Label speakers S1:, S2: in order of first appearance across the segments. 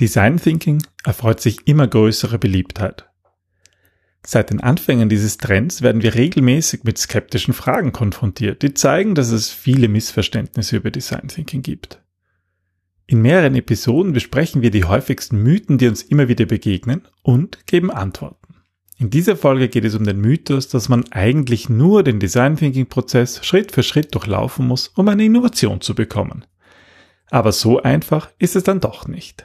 S1: Design Thinking erfreut sich immer größere Beliebtheit. Seit den Anfängen dieses Trends werden wir regelmäßig mit skeptischen Fragen konfrontiert, die zeigen, dass es viele Missverständnisse über Design Thinking gibt. In mehreren Episoden besprechen wir die häufigsten Mythen, die uns immer wieder begegnen und geben Antworten. In dieser Folge geht es um den Mythos, dass man eigentlich nur den Design Thinking Prozess Schritt für Schritt durchlaufen muss, um eine Innovation zu bekommen. Aber so einfach ist es dann doch nicht.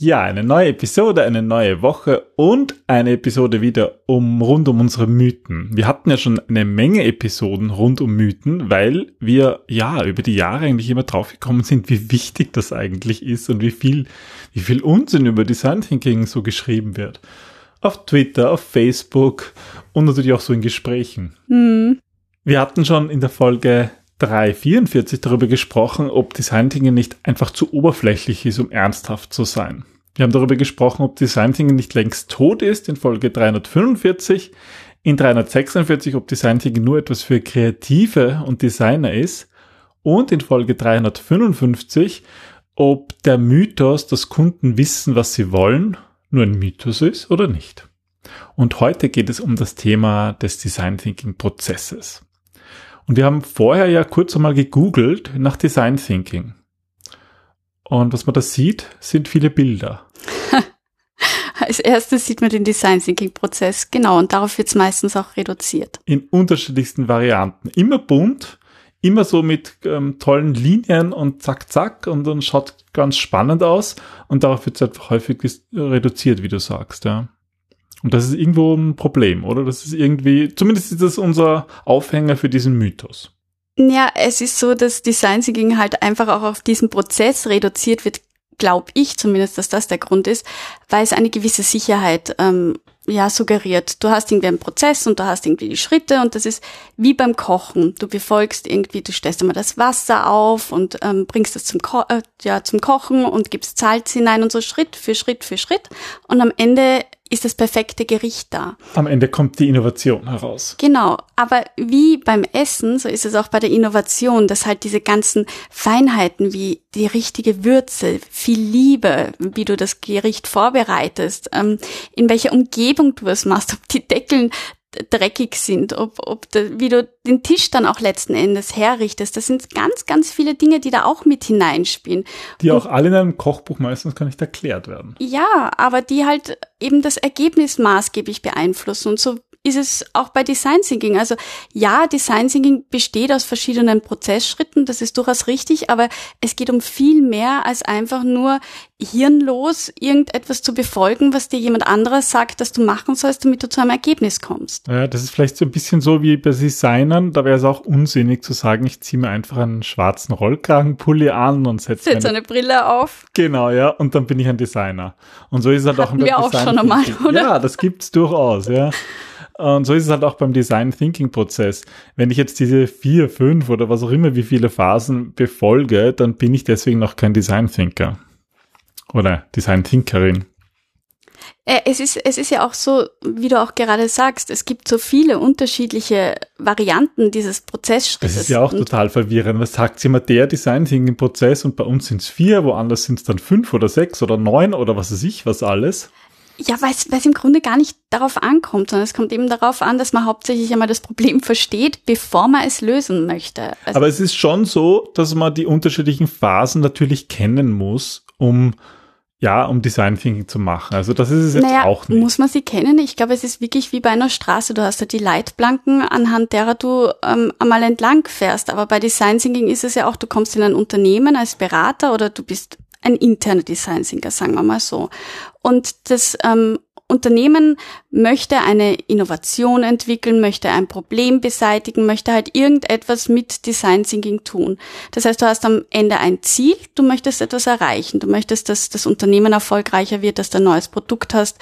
S1: Ja, eine neue Episode, eine neue Woche und eine Episode wieder um rund um unsere Mythen. Wir hatten ja schon eine Menge Episoden rund um Mythen, weil wir ja über die Jahre eigentlich immer draufgekommen sind, wie wichtig das eigentlich ist und wie viel, wie viel Unsinn über Design Thinking so geschrieben wird. Auf Twitter, auf Facebook und natürlich auch so in Gesprächen. Mhm. Wir hatten schon in der Folge 344 darüber gesprochen, ob Design Thinking nicht einfach zu oberflächlich ist, um ernsthaft zu sein. Wir haben darüber gesprochen, ob Design Thinking nicht längst tot ist in Folge 345, in 346, ob Design Thinking nur etwas für Kreative und Designer ist und in Folge 355, ob der Mythos, dass Kunden wissen, was sie wollen, nur ein Mythos ist oder nicht. Und heute geht es um das Thema des Design Thinking Prozesses. Und wir haben vorher ja kurz einmal gegoogelt nach Design Thinking. Und was man da sieht, sind viele Bilder.
S2: Als erstes sieht man den Design Thinking Prozess, genau, und darauf wird es meistens auch reduziert.
S1: In unterschiedlichsten Varianten. Immer bunt, immer so mit ähm, tollen Linien und zack, zack, und dann schaut ganz spannend aus. Und darauf wird es einfach häufig reduziert, wie du sagst, ja. Und das ist irgendwo ein Problem, oder? Das ist irgendwie, zumindest ist das unser Aufhänger für diesen Mythos.
S2: Ja, es ist so, dass Design Thinking halt einfach auch auf diesen Prozess reduziert wird, glaube ich zumindest, dass das der Grund ist, weil es eine gewisse Sicherheit ähm, ja suggeriert. Du hast irgendwie einen Prozess und du hast irgendwie die Schritte und das ist wie beim Kochen. Du befolgst irgendwie, du stellst immer das Wasser auf und ähm, bringst es zum, Ko äh, ja, zum Kochen und gibst Salz hinein und so Schritt für Schritt für Schritt und am Ende ist das perfekte Gericht da.
S1: Am Ende kommt die Innovation heraus.
S2: Genau, aber wie beim Essen, so ist es auch bei der Innovation, dass halt diese ganzen Feinheiten wie die richtige Würze, viel Liebe, wie du das Gericht vorbereitest, ähm, in welcher Umgebung du es machst, ob die Deckeln dreckig sind, ob, ob de, wie du den Tisch dann auch letzten Endes herrichtest. Das sind ganz, ganz viele Dinge, die da auch mit hineinspielen.
S1: Die auch alle in einem Kochbuch meistens gar nicht erklärt werden.
S2: Ja, aber die halt eben das Ergebnis maßgeblich beeinflussen. Und so ist es auch bei Design Thinking. Also ja, Design Thinking besteht aus verschiedenen Prozessschritten, das ist durchaus richtig, aber es geht um viel mehr als einfach nur hirnlos irgendetwas zu befolgen, was dir jemand anderes sagt, dass du machen sollst, damit du zu einem Ergebnis kommst.
S1: Ja, das ist vielleicht so ein bisschen so wie bei Designern, da wäre es auch unsinnig zu sagen, ich ziehe mir einfach einen schwarzen Rollkragenpulli an und setze
S2: Setz eine Brille auf.
S1: Genau, ja, und dann bin ich ein Designer. Und so ist es halt
S2: Hatten
S1: auch
S2: wir auch schon einmal, oder?
S1: Ja, das gibt's durchaus, ja. Und so ist es halt auch beim Design Thinking Prozess. Wenn ich jetzt diese vier, fünf oder was auch immer, wie viele Phasen befolge, dann bin ich deswegen noch kein Design Thinker. Oder Design Thinkerin.
S2: Äh, es ist, es ist ja auch so, wie du auch gerade sagst, es gibt so viele unterschiedliche Varianten dieses Prozessschrittes.
S1: Das ist ja auch total verwirrend. Was sagt immer der Design Thinking Prozess und bei uns sind es vier, woanders sind es dann fünf oder sechs oder neun oder was weiß ich, was alles.
S2: Ja, weil es im Grunde gar nicht darauf ankommt, sondern es kommt eben darauf an, dass man hauptsächlich einmal das Problem versteht, bevor man es lösen möchte.
S1: Also Aber es ist schon so, dass man die unterschiedlichen Phasen natürlich kennen muss, um ja, um Design Thinking zu machen. Also das ist es jetzt
S2: naja,
S1: auch nicht.
S2: Muss man sie kennen? Ich glaube, es ist wirklich wie bei einer Straße. Du hast ja die Leitplanken, anhand derer du ähm, einmal entlang fährst. Aber bei Design Thinking ist es ja auch, du kommst in ein Unternehmen als Berater oder du bist ein interner Design Thinker, sagen wir mal so. Und das ähm, Unternehmen möchte eine Innovation entwickeln, möchte ein Problem beseitigen, möchte halt irgendetwas mit Design Thinking tun. Das heißt, du hast am Ende ein Ziel, du möchtest etwas erreichen, du möchtest, dass das Unternehmen erfolgreicher wird, dass du ein neues Produkt hast,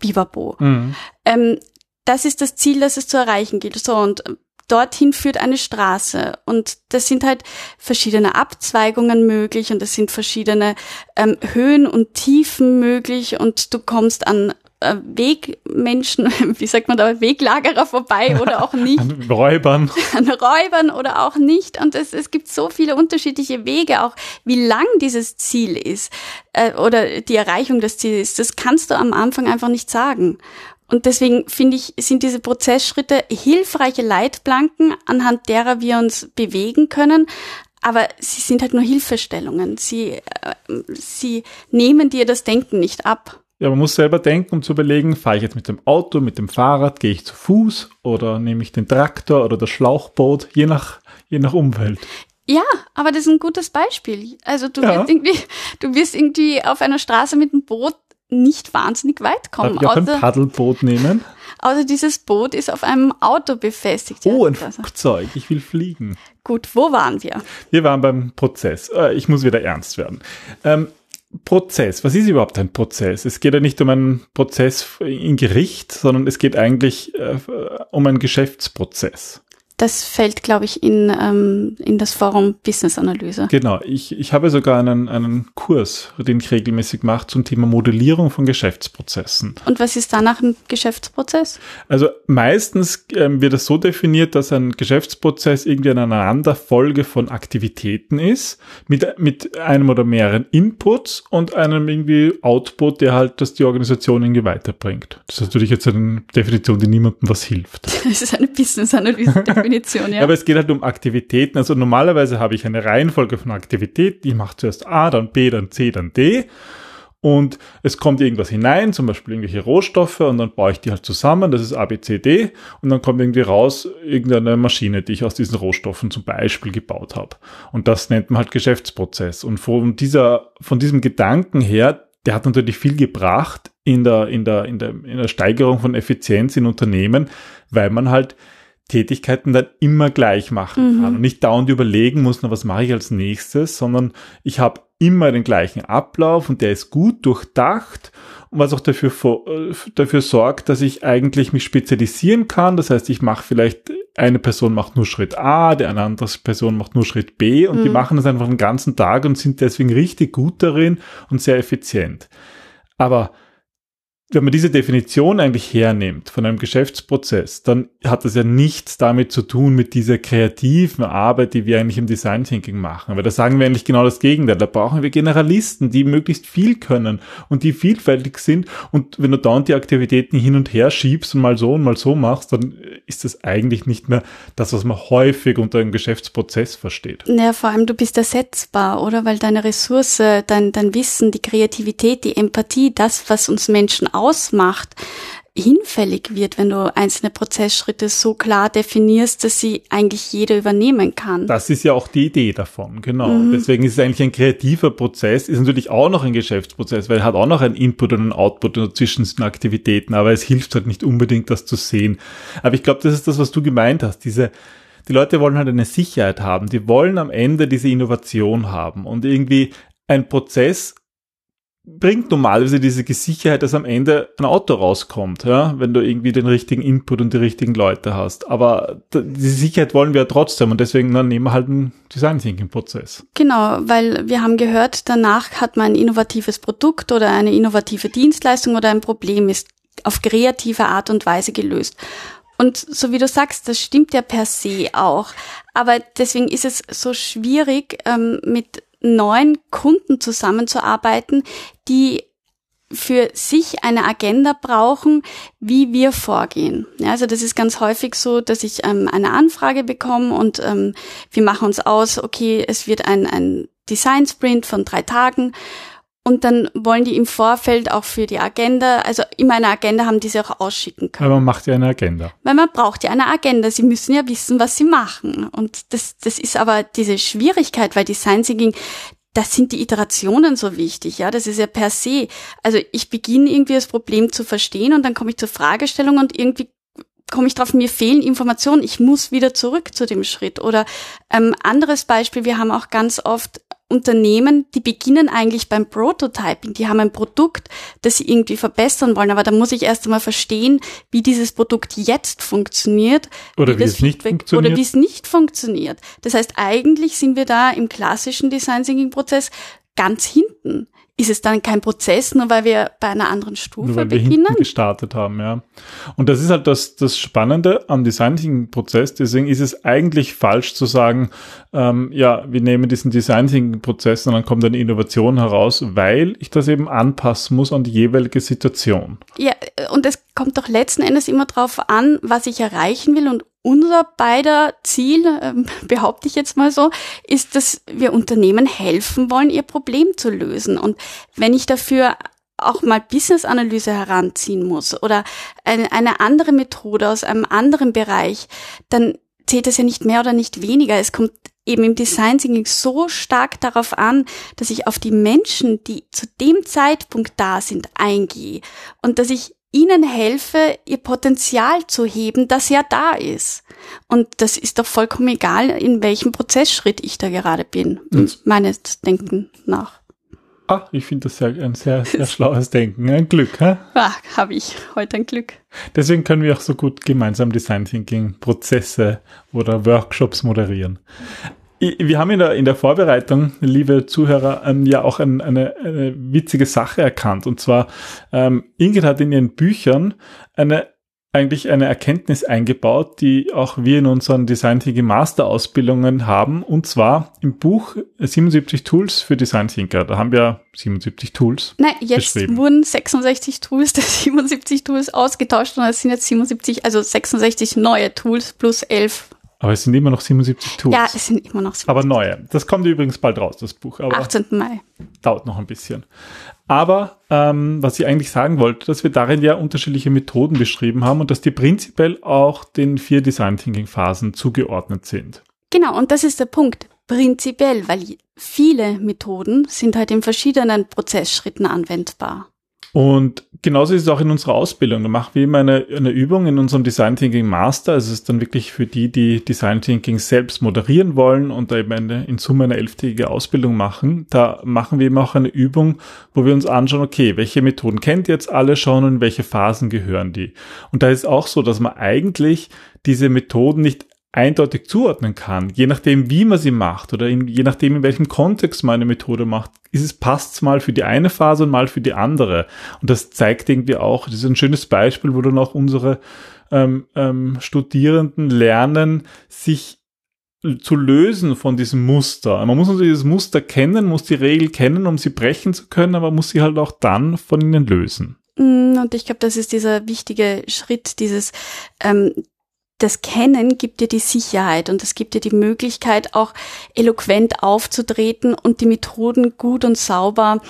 S2: Bivabo. Mhm. Ähm, das ist das Ziel, das es zu erreichen gilt. So, und dorthin führt eine Straße und das sind halt verschiedene Abzweigungen möglich und es sind verschiedene ähm, Höhen und Tiefen möglich und du kommst an äh, Wegmenschen, wie sagt man da, Weglagerer vorbei oder auch nicht.
S1: An Räubern.
S2: An Räubern oder auch nicht. Und es, es gibt so viele unterschiedliche Wege, auch wie lang dieses Ziel ist äh, oder die Erreichung des Ziels ist. Das kannst du am Anfang einfach nicht sagen. Und deswegen finde ich, sind diese Prozessschritte hilfreiche Leitplanken, anhand derer wir uns bewegen können. Aber sie sind halt nur Hilfestellungen. Sie, äh, sie nehmen dir das Denken nicht ab.
S1: Ja, man muss selber denken, um zu überlegen, fahre ich jetzt mit dem Auto, mit dem Fahrrad, gehe ich zu Fuß oder nehme ich den Traktor oder das Schlauchboot, je nach, je nach Umwelt.
S2: Ja, aber das ist ein gutes Beispiel. Also du ja. wirst irgendwie, du wirst irgendwie auf einer Straße mit dem Boot nicht wahnsinnig weit kommen.
S1: Ich auch außer, ein Paddelboot nehmen?
S2: Außer dieses Boot ist auf einem Auto befestigt.
S1: Oh, ein Flugzeug. Ich will fliegen.
S2: Gut, wo waren wir?
S1: Wir waren beim Prozess. Äh, ich muss wieder ernst werden. Ähm, Prozess. Was ist überhaupt ein Prozess? Es geht ja nicht um einen Prozess in Gericht, sondern es geht eigentlich äh, um einen Geschäftsprozess.
S2: Das fällt, glaube ich, in, ähm, in das Forum Business Analyse.
S1: Genau. Ich, ich habe sogar einen, einen Kurs, den ich regelmäßig mache, zum Thema Modellierung von Geschäftsprozessen.
S2: Und was ist danach ein Geschäftsprozess?
S1: Also meistens ähm, wird es so definiert, dass ein Geschäftsprozess irgendwie eine Aneinanderfolge von Aktivitäten ist, mit, mit einem oder mehreren Inputs und einem irgendwie Output, der halt das die Organisation irgendwie weiterbringt. Das ist natürlich jetzt eine Definition, die niemandem was hilft.
S2: Das ist eine Business Analyse. Definition, ja.
S1: Aber es geht halt um Aktivitäten. Also normalerweise habe ich eine Reihenfolge von Aktivitäten. Ich mache zuerst A, dann B, dann C, dann D. Und es kommt irgendwas hinein, zum Beispiel irgendwelche Rohstoffe, und dann baue ich die halt zusammen. Das ist A, B, C, D. Und dann kommt irgendwie raus irgendeine Maschine, die ich aus diesen Rohstoffen zum Beispiel gebaut habe. Und das nennt man halt Geschäftsprozess. Und von dieser, von diesem Gedanken her, der hat natürlich viel gebracht in der, in der, in der, in der Steigerung von Effizienz in Unternehmen, weil man halt Tätigkeiten dann immer gleich machen kann mhm. und nicht dauernd überlegen muss, na, was mache ich als nächstes, sondern ich habe immer den gleichen Ablauf und der ist gut durchdacht und was auch dafür, äh, dafür sorgt, dass ich eigentlich mich spezialisieren kann. Das heißt, ich mache vielleicht, eine Person macht nur Schritt A, die eine andere Person macht nur Schritt B und mhm. die machen das einfach den ganzen Tag und sind deswegen richtig gut darin und sehr effizient. Aber wenn man diese Definition eigentlich hernimmt von einem Geschäftsprozess, dann hat das ja nichts damit zu tun mit dieser kreativen Arbeit, die wir eigentlich im Design Thinking machen. Weil da sagen wir eigentlich genau das Gegenteil. Da brauchen wir Generalisten, die möglichst viel können und die vielfältig sind. Und wenn du dauernd die Aktivitäten hin und her schiebst und mal so und mal so machst, dann ist das eigentlich nicht mehr das, was man häufig unter einem Geschäftsprozess versteht.
S2: Naja, vor allem du bist ersetzbar, oder? Weil deine Ressource, dein, dein Wissen, die Kreativität, die Empathie, das, was uns Menschen ausmacht, hinfällig wird, wenn du einzelne Prozessschritte so klar definierst, dass sie eigentlich jeder übernehmen kann.
S1: Das ist ja auch die Idee davon, genau. Mhm. Deswegen ist es eigentlich ein kreativer Prozess, ist natürlich auch noch ein Geschäftsprozess, weil er hat auch noch einen Input und einen Output zwischen den Aktivitäten, aber es hilft halt nicht unbedingt, das zu sehen. Aber ich glaube, das ist das, was du gemeint hast, diese die Leute wollen halt eine Sicherheit haben. Die wollen am Ende diese Innovation haben und irgendwie ein Prozess bringt normalerweise diese Sicherheit, dass am Ende ein Auto rauskommt, ja, wenn du irgendwie den richtigen Input und die richtigen Leute hast. Aber diese Sicherheit wollen wir ja trotzdem und deswegen dann nehmen wir halt einen Design Thinking Prozess.
S2: Genau, weil wir haben gehört, danach hat man ein innovatives Produkt oder eine innovative Dienstleistung oder ein Problem ist auf kreative Art und Weise gelöst. Und so wie du sagst, das stimmt ja per se auch. Aber deswegen ist es so schwierig, ähm, mit neuen Kunden zusammenzuarbeiten, die für sich eine Agenda brauchen, wie wir vorgehen. Ja, also das ist ganz häufig so, dass ich ähm, eine Anfrage bekomme und ähm, wir machen uns aus, okay, es wird ein, ein Design Sprint von drei Tagen und dann wollen die im Vorfeld auch für die Agenda, also immer eine Agenda haben, die sie auch ausschicken können.
S1: Weil man macht ja eine Agenda.
S2: Weil man braucht ja eine Agenda. Sie müssen ja wissen, was sie machen. Und das, das ist aber diese Schwierigkeit, weil Design Thinking, das sind die Iterationen so wichtig, ja, das ist ja per se. Also ich beginne irgendwie das Problem zu verstehen und dann komme ich zur Fragestellung und irgendwie komme ich drauf, mir fehlen Informationen, ich muss wieder zurück zu dem Schritt. Oder ähm, anderes Beispiel, wir haben auch ganz oft Unternehmen, die beginnen eigentlich beim Prototyping. Die haben ein Produkt, das sie irgendwie verbessern wollen, aber da muss ich erst einmal verstehen, wie dieses Produkt jetzt funktioniert.
S1: Oder wie, wie es nicht funktioniert.
S2: Oder wie es nicht funktioniert. Das heißt, eigentlich sind wir da im klassischen Design Thinking Prozess ganz hinten ist es dann kein Prozess, nur weil wir bei einer anderen Stufe nur weil beginnen? Wir
S1: gestartet haben, ja. Und das ist halt das, das Spannende am Design Thinking Prozess. Deswegen ist es eigentlich falsch zu sagen, ähm, ja, wir nehmen diesen Design Thinking Prozess und dann kommt eine Innovation heraus, weil ich das eben anpassen muss an die jeweilige Situation.
S2: Ja, und es kommt doch letzten Endes immer darauf an, was ich erreichen will und unser beider Ziel, ähm, behaupte ich jetzt mal so, ist, dass wir Unternehmen helfen wollen, ihr Problem zu lösen. Und wenn ich dafür auch mal Business-Analyse heranziehen muss oder eine, eine andere Methode aus einem anderen Bereich, dann zählt es ja nicht mehr oder nicht weniger. Es kommt eben im Design Thinking so stark darauf an, dass ich auf die Menschen, die zu dem Zeitpunkt da sind, eingehe und dass ich ihnen helfe, ihr Potenzial zu heben, das ja da ist. Und das ist doch vollkommen egal, in welchem Prozessschritt ich da gerade bin, mhm. meines Denken nach.
S1: Ah, ich finde das sehr, ein sehr, sehr schlaues Denken. Ein Glück, hä?
S2: Ah, habe ich heute ein Glück.
S1: Deswegen können wir auch so gut gemeinsam Design Thinking Prozesse oder Workshops moderieren. Wir haben in der, in der Vorbereitung, liebe Zuhörer, ähm, ja auch ein, eine, eine witzige Sache erkannt. Und zwar, ähm, Ingrid hat in ihren Büchern eine eigentlich eine Erkenntnis eingebaut, die auch wir in unseren Design Thinking Master Ausbildungen haben. Und zwar im Buch 77 Tools für Design Thinker. Da haben wir 77 Tools.
S2: Nein, jetzt wurden 66 Tools der 77 Tools ausgetauscht und es sind jetzt 77, also 66 neue Tools plus 11
S1: aber es sind immer noch 77 Tools.
S2: Ja, es sind immer noch 77.
S1: Aber neue. Das kommt übrigens bald raus, das Buch. Aber
S2: 18. Mai.
S1: Dauert noch ein bisschen. Aber ähm, was ich eigentlich sagen wollte, dass wir darin ja unterschiedliche Methoden beschrieben haben und dass die prinzipiell auch den vier Design Thinking Phasen zugeordnet sind.
S2: Genau, und das ist der Punkt. Prinzipiell, weil viele Methoden sind halt in verschiedenen Prozessschritten anwendbar.
S1: Und genauso ist es auch in unserer Ausbildung. Da machen wir immer eine, eine Übung in unserem Design Thinking Master. Also es ist dann wirklich für die, die Design Thinking selbst moderieren wollen und da eben eine, in Summe eine elftägige Ausbildung machen. Da machen wir immer auch eine Übung, wo wir uns anschauen, okay, welche Methoden kennt ihr jetzt alle schon und welche Phasen gehören die? Und da ist auch so, dass man eigentlich diese Methoden nicht eindeutig zuordnen kann, je nachdem, wie man sie macht oder in, je nachdem, in welchem Kontext man eine Methode macht, ist es passt mal für die eine Phase und mal für die andere. Und das zeigt irgendwie auch, das ist ein schönes Beispiel, wo dann auch unsere ähm, ähm, Studierenden lernen, sich zu lösen von diesem Muster. Man muss natürlich dieses Muster kennen, muss die Regel kennen, um sie brechen zu können, aber muss sie halt auch dann von ihnen lösen.
S2: Mm, und ich glaube, das ist dieser wichtige Schritt, dieses ähm, das Kennen gibt dir die Sicherheit und es gibt dir die Möglichkeit, auch eloquent aufzutreten und die Methoden gut und sauber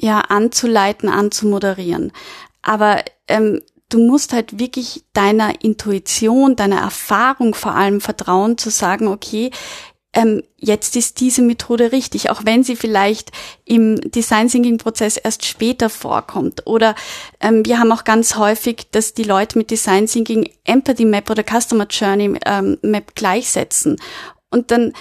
S2: ja anzuleiten, anzumoderieren. Aber ähm, du musst halt wirklich deiner Intuition, deiner Erfahrung vor allem vertrauen, zu sagen, okay, ähm, jetzt ist diese Methode richtig, auch wenn sie vielleicht im Design Thinking Prozess erst später vorkommt. Oder ähm, wir haben auch ganz häufig, dass die Leute mit Design Thinking Empathy Map oder Customer Journey ähm, Map gleichsetzen. Und dann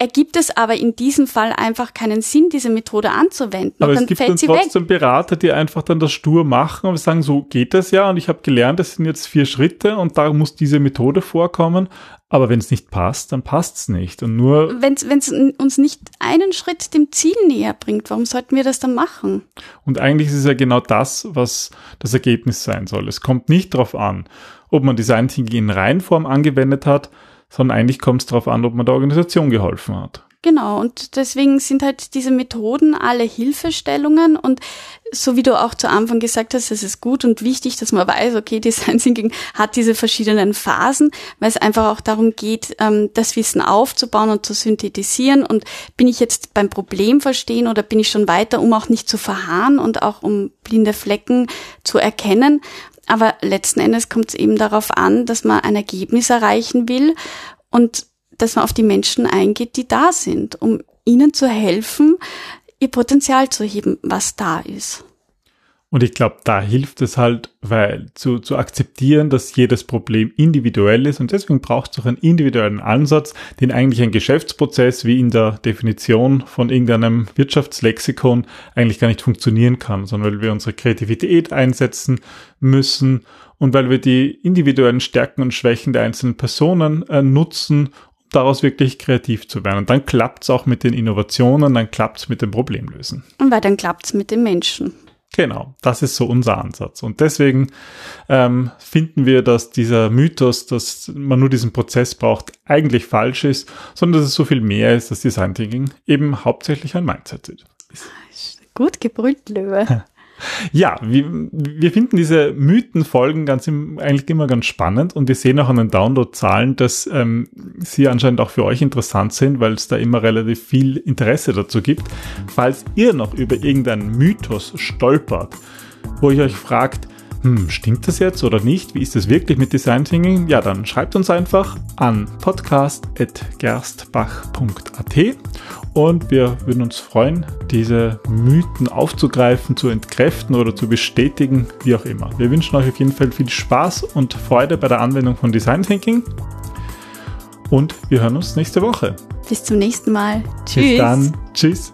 S2: ergibt es aber in diesem Fall einfach keinen Sinn, diese Methode anzuwenden.
S1: Aber es gibt dann trotzdem weg. Berater, die einfach dann das stur machen und sagen, so geht das ja und ich habe gelernt, das sind jetzt vier Schritte und da muss diese Methode vorkommen. Aber wenn es nicht passt, dann passt es nicht. Und nur
S2: wenn es uns nicht einen Schritt dem Ziel näher bringt, warum sollten wir das dann machen?
S1: Und eigentlich ist es ja genau das, was das Ergebnis sein soll. Es kommt nicht darauf an, ob man Design Thinking in Reihenform angewendet hat, sondern eigentlich kommt es darauf an, ob man der Organisation geholfen hat.
S2: Genau, und deswegen sind halt diese Methoden alle Hilfestellungen und so wie du auch zu Anfang gesagt hast, es ist gut und wichtig, dass man weiß, okay, Design Thinking hat diese verschiedenen Phasen, weil es einfach auch darum geht, ähm, das Wissen aufzubauen und zu synthetisieren und bin ich jetzt beim Problem verstehen oder bin ich schon weiter, um auch nicht zu verharren und auch um blinde Flecken zu erkennen. Aber letzten Endes kommt es eben darauf an, dass man ein Ergebnis erreichen will und dass man auf die Menschen eingeht, die da sind, um ihnen zu helfen, ihr Potenzial zu heben, was da ist.
S1: Und ich glaube, da hilft es halt, weil zu, zu akzeptieren, dass jedes Problem individuell ist und deswegen braucht es auch einen individuellen Ansatz, den eigentlich ein Geschäftsprozess wie in der Definition von irgendeinem Wirtschaftslexikon eigentlich gar nicht funktionieren kann, sondern weil wir unsere Kreativität einsetzen müssen und weil wir die individuellen Stärken und Schwächen der einzelnen Personen äh, nutzen, daraus wirklich kreativ zu werden. Und dann klappt es auch mit den Innovationen, dann klappt es mit dem Problemlösen.
S2: Und weil dann klappt es mit den Menschen.
S1: Genau, das ist so unser Ansatz. Und deswegen ähm, finden wir, dass dieser Mythos, dass man nur diesen Prozess braucht, eigentlich falsch ist, sondern dass es so viel mehr ist, dass Design Thinking eben hauptsächlich ein Mindset ist.
S2: Gut gebrüllt, Löwe.
S1: Ja, wir, wir finden diese Mythenfolgen ganz im, eigentlich immer ganz spannend und wir sehen auch an den Download-Zahlen, dass ähm, sie anscheinend auch für euch interessant sind, weil es da immer relativ viel Interesse dazu gibt. Falls ihr noch über irgendeinen Mythos stolpert, wo ihr euch fragt, hm, stimmt das jetzt oder nicht? Wie ist es wirklich mit Design Thinking? Ja, dann schreibt uns einfach an podcast.gerstbach.at und wir würden uns freuen, diese Mythen aufzugreifen, zu entkräften oder zu bestätigen, wie auch immer. Wir wünschen euch auf jeden Fall viel Spaß und Freude bei der Anwendung von Design Thinking und wir hören uns nächste Woche.
S2: Bis zum nächsten Mal.
S1: Tschüss. Bis dann. Tschüss.